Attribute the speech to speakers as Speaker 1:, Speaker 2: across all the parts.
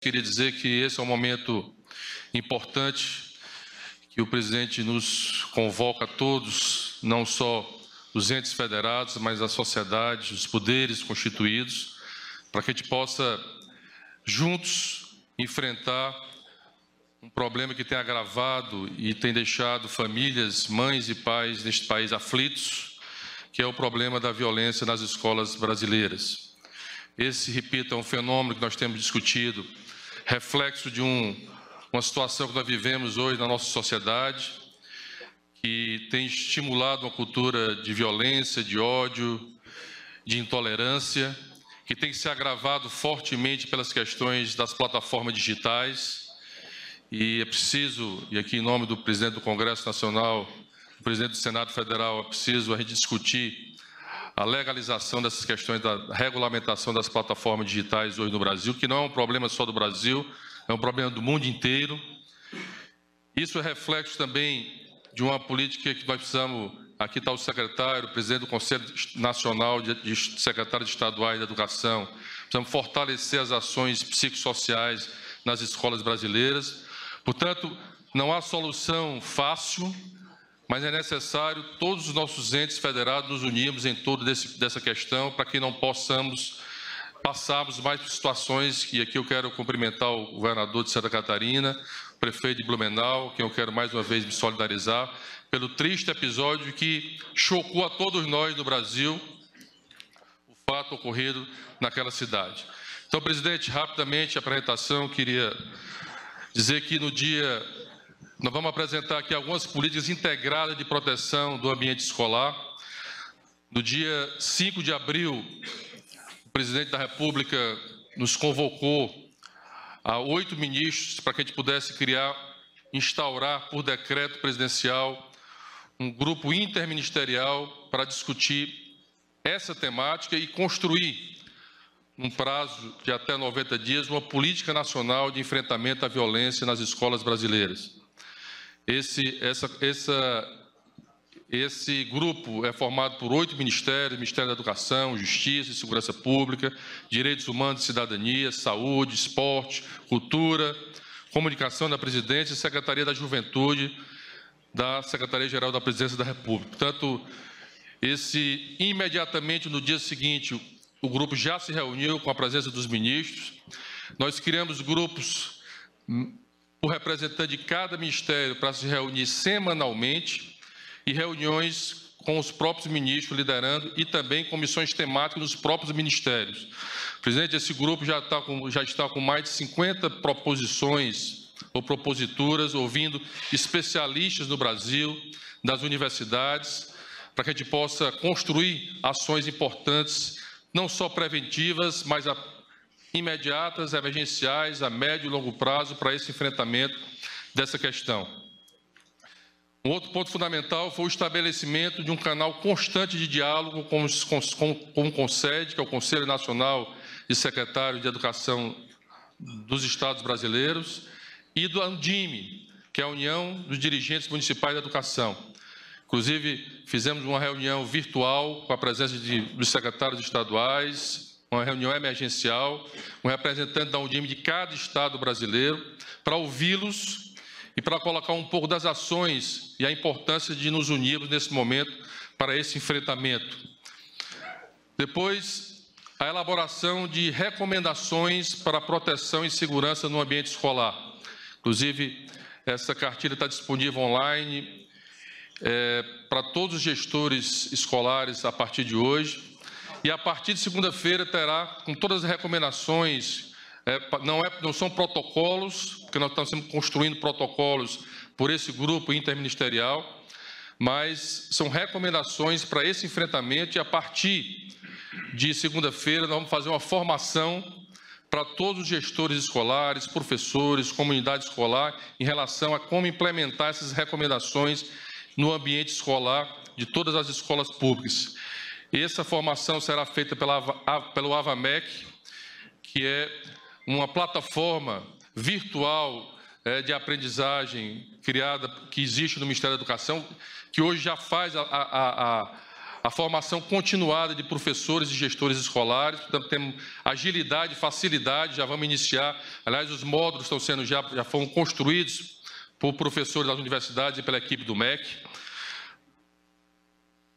Speaker 1: queria dizer que esse é um momento importante que o presidente nos convoca a todos, não só os entes federados, mas a sociedade, os poderes constituídos, para que a gente possa juntos enfrentar um problema que tem agravado e tem deixado famílias, mães e pais neste país aflitos, que é o problema da violência nas escolas brasileiras. Esse, repito, é um fenômeno que nós temos discutido reflexo de um, uma situação que nós vivemos hoje na nossa sociedade, que tem estimulado uma cultura de violência, de ódio, de intolerância, que tem se agravado fortemente pelas questões das plataformas digitais. E é preciso, e aqui em nome do presidente do Congresso Nacional, do presidente do Senado Federal, é preciso a gente discutir a legalização dessas questões da regulamentação das plataformas digitais hoje no Brasil, que não é um problema só do Brasil, é um problema do mundo inteiro. Isso é reflexo também de uma política que nós precisamos. Aqui está o secretário, o presidente do Conselho Nacional de, Secretários Estaduais da Educação. Precisamos fortalecer as ações psicossociais nas escolas brasileiras. Portanto, não há solução fácil, mas é necessário todos os nossos entes federados nos unirmos em torno desse, dessa questão para que não possamos passarmos mais por situações, e aqui eu quero cumprimentar o governador de Santa Catarina, o prefeito de Blumenau, quem eu quero mais uma vez me solidarizar, pelo triste episódio que chocou a todos nós no Brasil, o fato ocorrido naquela cidade. Então, presidente, rapidamente a apresentação, queria dizer que no dia nós vamos apresentar aqui algumas políticas integradas de proteção do ambiente escolar. No dia 5 de abril, o presidente da República nos convocou a oito ministros para que a gente pudesse criar, instaurar por decreto presidencial um grupo interministerial para discutir essa temática e construir, num prazo de até 90 dias, uma política nacional de enfrentamento à violência nas escolas brasileiras. Esse, essa, essa, esse grupo é formado por oito ministérios: Ministério da Educação, Justiça e Segurança Pública, Direitos Humanos e Cidadania, Saúde, Esporte, Cultura, Comunicação da Presidência e Secretaria da Juventude da Secretaria-Geral da Presidência da República. Portanto, esse imediatamente no dia seguinte, o grupo já se reuniu com a presença dos ministros. Nós criamos grupos o representante de cada ministério para se reunir semanalmente e reuniões com os próprios ministros liderando e também comissões temáticas nos próprios ministérios. Presidente, esse grupo já está com, já está com mais de 50 proposições ou proposituras, ouvindo especialistas no Brasil, das universidades, para que a gente possa construir ações importantes, não só preventivas, mas a imediatas, emergenciais, a médio e longo prazo para esse enfrentamento dessa questão. Um outro ponto fundamental foi o estabelecimento de um canal constante de diálogo com, os, com, com o CONSED, que é o Conselho Nacional de Secretários de Educação dos Estados Brasileiros, e do ANDIME, que é a União dos Dirigentes Municipais da Educação. Inclusive, fizemos uma reunião virtual com a presença de, dos secretários estaduais, uma reunião emergencial, um representante da Undime de cada estado brasileiro, para ouvi-los e para colocar um pouco das ações e a importância de nos unirmos nesse momento para esse enfrentamento. Depois, a elaboração de recomendações para proteção e segurança no ambiente escolar. Inclusive, essa cartilha está disponível online é, para todos os gestores escolares a partir de hoje. E a partir de segunda-feira terá, com todas as recomendações, é, não, é, não são protocolos, porque nós estamos construindo protocolos por esse grupo interministerial, mas são recomendações para esse enfrentamento e a partir de segunda-feira nós vamos fazer uma formação para todos os gestores escolares, professores, comunidade escolar, em relação a como implementar essas recomendações no ambiente escolar de todas as escolas públicas. Essa formação será feita pela, pelo AVAMEC, que é uma plataforma virtual é, de aprendizagem criada, que existe no Ministério da Educação, que hoje já faz a, a, a, a formação continuada de professores e gestores escolares, portanto, temos agilidade, facilidade, já vamos iniciar. Aliás, os módulos estão sendo já, já foram construídos por professores das universidades e pela equipe do MEC.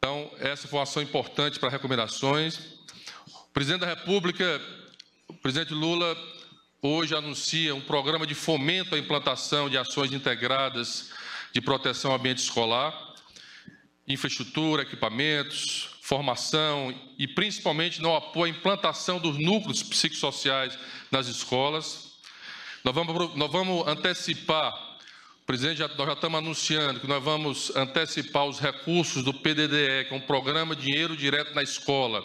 Speaker 1: Então, essa foi uma ação importante para recomendações. O presidente da República, o presidente Lula, hoje anuncia um programa de fomento à implantação de ações integradas de proteção ao ambiente escolar infraestrutura, equipamentos, formação e principalmente no apoio à implantação dos núcleos psicossociais nas escolas. Nós vamos, nós vamos antecipar, presidente, já, nós já estamos anunciando que nós vamos antecipar os recursos do PDDE, que é um programa Dinheiro Direto na Escola,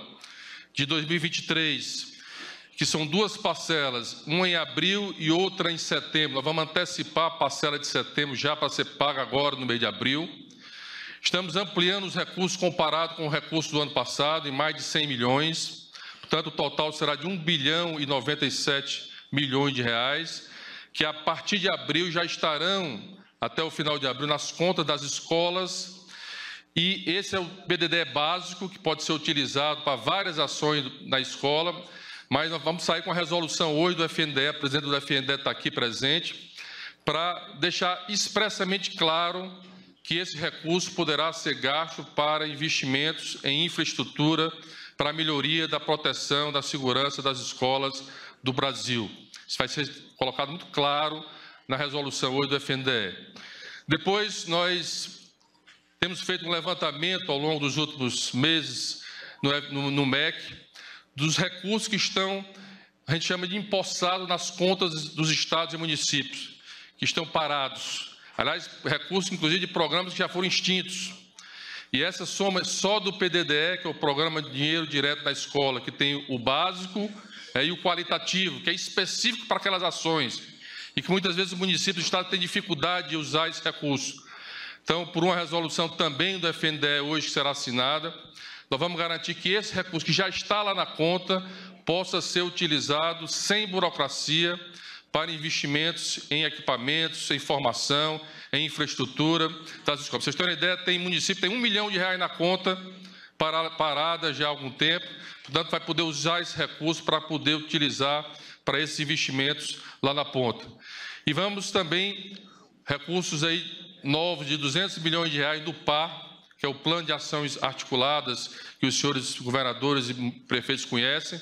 Speaker 1: de 2023, que são duas parcelas, uma em abril e outra em setembro. Nós vamos antecipar a parcela de setembro já para ser paga agora no mês de abril. Estamos ampliando os recursos comparado com o recurso do ano passado, em mais de 100 milhões. Portanto, o total será de 1 bilhão e 97 milhões de reais, que a partir de abril já estarão, até o final de abril, nas contas das escolas. E esse é o BDD básico, que pode ser utilizado para várias ações na escola, mas nós vamos sair com a resolução hoje do FNDE, o presidente do FNDE está aqui presente, para deixar expressamente claro que esse recurso poderá ser gasto para investimentos em infraestrutura para a melhoria da proteção, da segurança das escolas do Brasil. Isso vai ser colocado muito claro na resolução hoje do FNDE. Depois, nós temos feito um levantamento ao longo dos últimos meses no, no, no MEC dos recursos que estão, a gente chama de empossados nas contas dos estados e municípios, que estão parados Aliás, recursos, inclusive, de programas que já foram extintos. E essa soma só do PDDE, que é o Programa de Dinheiro Direto na Escola, que tem o básico é, e o qualitativo, que é específico para aquelas ações. E que muitas vezes o município do Estado tem dificuldade de usar esse recurso. Então, por uma resolução também do FNDE hoje que será assinada, nós vamos garantir que esse recurso que já está lá na conta possa ser utilizado sem burocracia para investimentos em equipamentos, em formação, em infraestrutura das escolas. Vocês terem uma ideia, tem município tem um milhão de reais na conta parada já há algum tempo, portanto vai poder usar esse recurso para poder utilizar para esses investimentos lá na ponta. E vamos também recursos aí novos de 200 milhões de reais do PAR, que é o Plano de Ações Articuladas que os senhores governadores e prefeitos conhecem,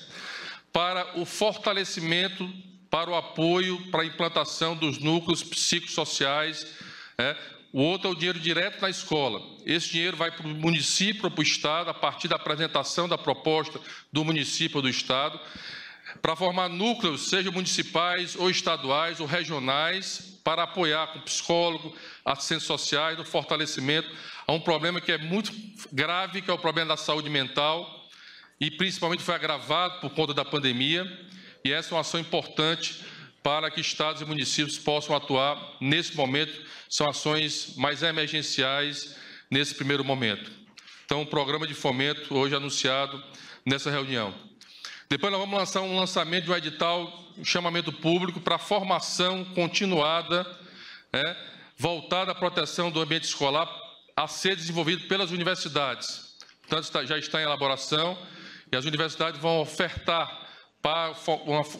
Speaker 1: para o fortalecimento para o apoio para a implantação dos núcleos psicossociais. É. O outro é o dinheiro direto na escola. Esse dinheiro vai para o município para o Estado, a partir da apresentação da proposta do município ou do Estado, para formar núcleos, sejam municipais ou estaduais ou regionais, para apoiar com psicólogo, assistentes sociais, no fortalecimento a um problema que é muito grave, que é o problema da saúde mental, e principalmente foi agravado por conta da pandemia e essa é uma ação importante para que estados e municípios possam atuar nesse momento. São ações mais emergenciais nesse primeiro momento. Então, o programa de fomento hoje anunciado nessa reunião. Depois nós vamos lançar um lançamento de um edital, um chamamento público para formação continuada, é, voltada à proteção do ambiente escolar, a ser desenvolvido pelas universidades. Portanto, já está em elaboração e as universidades vão ofertar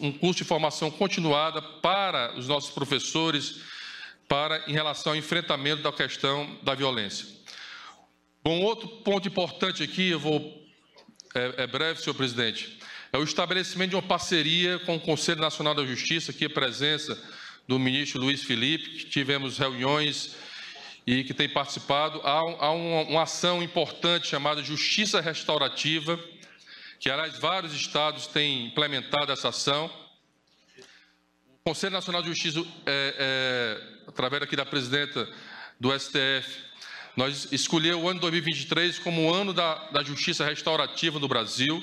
Speaker 1: um curso de formação continuada para os nossos professores, para em relação ao enfrentamento da questão da violência. Bom, outro ponto importante aqui, eu vou é, é breve, senhor presidente, é o estabelecimento de uma parceria com o Conselho Nacional da Justiça, aqui a presença do ministro Luiz Felipe, que tivemos reuniões e que tem participado. Há, há uma, uma ação importante chamada Justiça Restaurativa, que, aliás, vários estados têm implementado essa ação. O Conselho Nacional de Justiça, é, é, através aqui da presidenta do STF, nós escolheu o ano 2023 como o ano da, da justiça restaurativa no Brasil,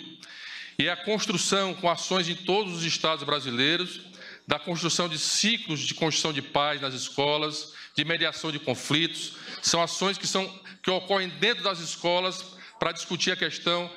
Speaker 1: e é a construção, com ações em todos os estados brasileiros, da construção de ciclos de construção de paz nas escolas, de mediação de conflitos. São ações que, são, que ocorrem dentro das escolas para discutir a questão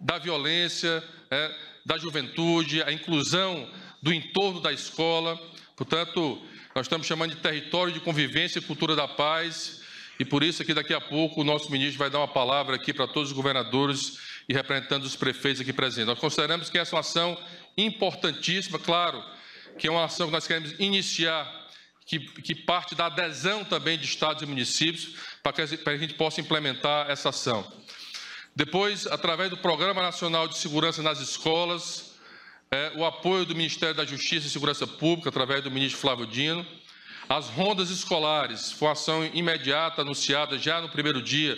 Speaker 1: da violência, é, da juventude, a inclusão do entorno da escola. Portanto, nós estamos chamando de território de convivência e cultura da paz, e por isso aqui daqui a pouco o nosso ministro vai dar uma palavra aqui para todos os governadores e representantes dos prefeitos aqui presentes. Nós consideramos que essa é uma ação importantíssima, claro, que é uma ação que nós queremos iniciar, que, que parte da adesão também de estados e municípios, para que a gente possa implementar essa ação. Depois, através do Programa Nacional de Segurança nas Escolas, é, o apoio do Ministério da Justiça e Segurança Pública, através do ministro Flávio Dino, as rondas escolares, foi ação imediata anunciada já no primeiro dia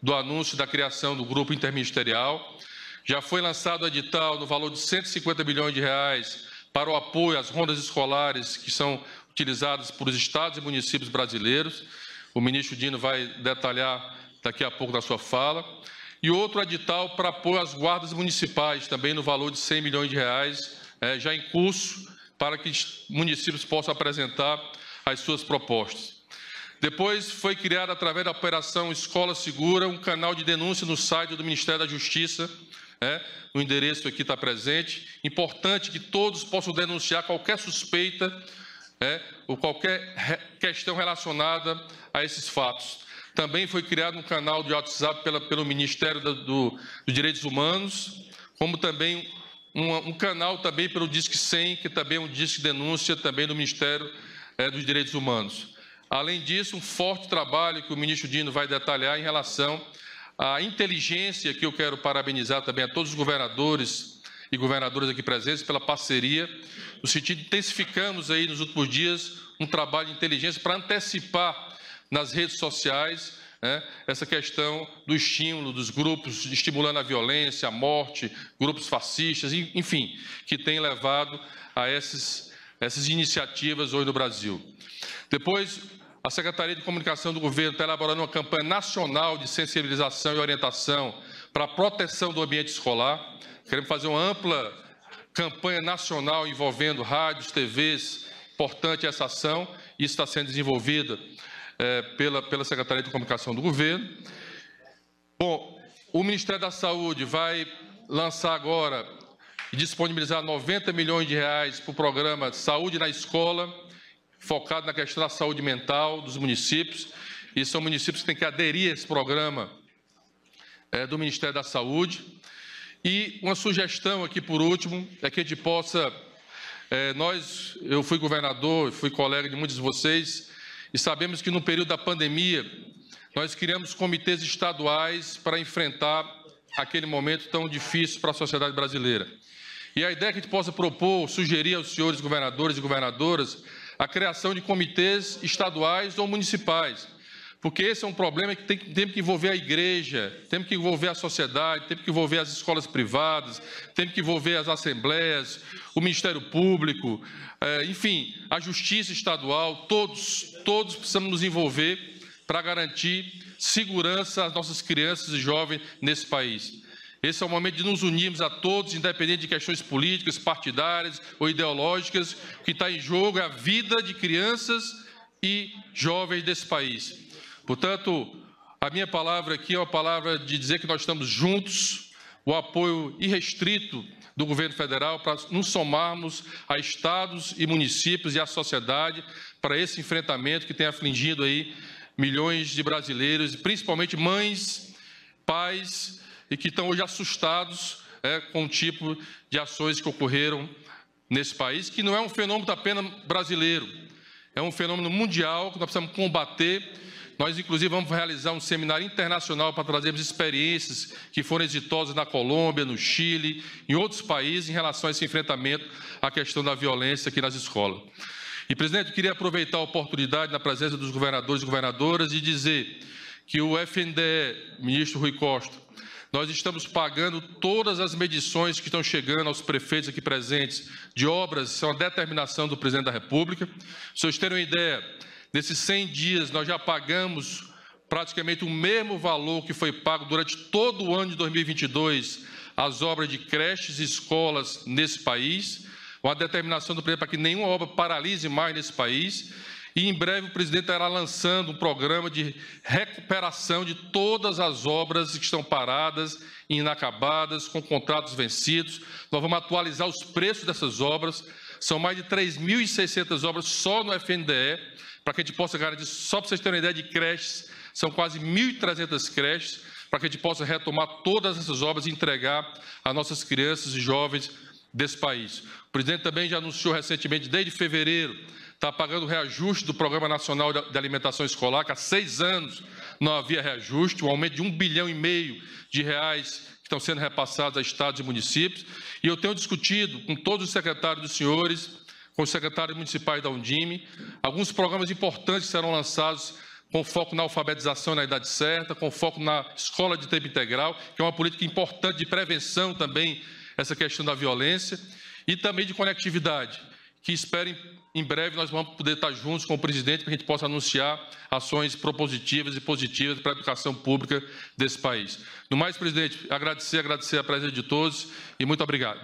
Speaker 1: do anúncio da criação do grupo interministerial. Já foi lançado o edital no valor de 150 milhões de reais para o apoio às rondas escolares que são utilizadas por os estados e municípios brasileiros. O ministro Dino vai detalhar daqui a pouco na sua fala. E outro edital para apoio às guardas municipais, também no valor de 100 milhões de reais, é, já em curso, para que os municípios possam apresentar as suas propostas. Depois foi criado, através da Operação Escola Segura, um canal de denúncia no site do Ministério da Justiça. É, o endereço aqui está presente. Importante que todos possam denunciar qualquer suspeita é, ou qualquer questão relacionada a esses fatos. Também foi criado um canal de WhatsApp pela, pelo Ministério do, do, dos Direitos Humanos, como também um, um, canal também pelo Disque 100, que também é um disque denúncia também do Ministério é, dos Direitos Humanos. Além disso, um forte trabalho que o ministro Dino vai detalhar em relação à inteligência, que eu quero parabenizar também a todos os governadores e governadoras aqui presentes pela parceria, no sentido de intensificamos aí nos últimos dias um trabalho de inteligência para antecipar nas redes sociais né, essa questão do estímulo dos grupos estimulando a violência, a morte, grupos fascistas, enfim, que tem levado a esses, essas iniciativas hoje no Brasil. Depois, a Secretaria de Comunicação do Governo está elaborando uma campanha nacional de sensibilização e orientação para a proteção do ambiente escolar. Queremos fazer uma ampla campanha nacional envolvendo rádios, TVs, importante essa ação, isso está sendo desenvolvida é, pela, pela Secretaria de Comunicação do Governo. Bom, o Ministério da Saúde vai lançar agora e disponibilizar 90 milhões de reais para o programa Saúde na Escola, focado na questão da saúde mental dos municípios, e são municípios que têm que aderir a esse programa é, do Ministério da Saúde. E uma sugestão aqui, por último, é que a gente possa. É, nós, eu fui governador, fui colega de muitos de vocês, e sabemos que no período da pandemia, nós criamos comitês estaduais para enfrentar aquele momento tão difícil para a sociedade brasileira. E a ideia que a gente possa propor, sugerir aos senhores governadores e governadoras, a criação de comitês estaduais ou municipais, porque esse é um problema que tem, tem que envolver a igreja, tem que envolver a sociedade, tem que envolver as escolas privadas, tem que envolver as assembleias, o Ministério Público, é, enfim, a Justiça Estadual, todos, todos precisamos nos envolver para garantir segurança às nossas crianças e jovens nesse país. Esse é o momento de nos unirmos a todos, independente de questões políticas, partidárias ou ideológicas. O que está em jogo é a vida de crianças e jovens desse país. Portanto, a minha palavra aqui é uma palavra de dizer que nós estamos juntos, o apoio irrestrito do governo federal para nos somarmos a estados e municípios e à sociedade para esse enfrentamento que tem afligido aí milhões de brasileiros, principalmente mães, pais e que estão hoje assustados é, com o tipo de ações que ocorreram nesse país, que não é um fenômeno apenas brasileiro, é um fenômeno mundial que nós precisamos combater. Nós, inclusive, vamos realizar um seminário internacional para trazermos experiências que foram exitosas na Colômbia, no Chile, em outros países, em relação a esse enfrentamento à questão da violência aqui nas escolas. E, presidente, eu queria aproveitar a oportunidade, na presença dos governadores e governadoras, e dizer que o FNDE, ministro Rui Costa, nós estamos pagando todas as medições que estão chegando aos prefeitos aqui presentes de obras, é uma determinação do presidente da República. Se vocês terem uma ideia, nesses 100 dias nós já pagamos praticamente o mesmo valor que foi pago durante todo o ano de 2022 às obras de creches e escolas nesse país. Uma determinação do presidente para que nenhuma obra paralise mais nesse país. E em breve o presidente estará lançando um programa de recuperação de todas as obras que estão paradas, inacabadas, com contratos vencidos. Nós vamos atualizar os preços dessas obras. São mais de 3.600 obras só no FNDE, para que a gente possa garantir, só para vocês terem uma ideia de creches, são quase 1.300 creches, para que a gente possa retomar todas essas obras e entregar a nossas crianças e jovens desse país. O presidente também já anunciou recentemente, desde fevereiro, está pagando o reajuste do Programa Nacional de Alimentação Escolar, que há seis anos não havia reajuste, um aumento de um bilhão e meio de reais que estão sendo repassados a estados e municípios. E eu tenho discutido com todos os secretários dos senhores, com os secretários municipais da Undime, alguns programas importantes serão lançados com foco na alfabetização na idade certa, com foco na escola de tempo integral, que é uma política importante de prevenção também, essa questão da violência, e também de conectividade, que esperem em breve nós vamos poder estar juntos com o presidente para que a gente possa anunciar ações propositivas e positivas para a educação pública desse país. No mais, presidente, agradecer, agradecer a presença de todos e muito obrigado.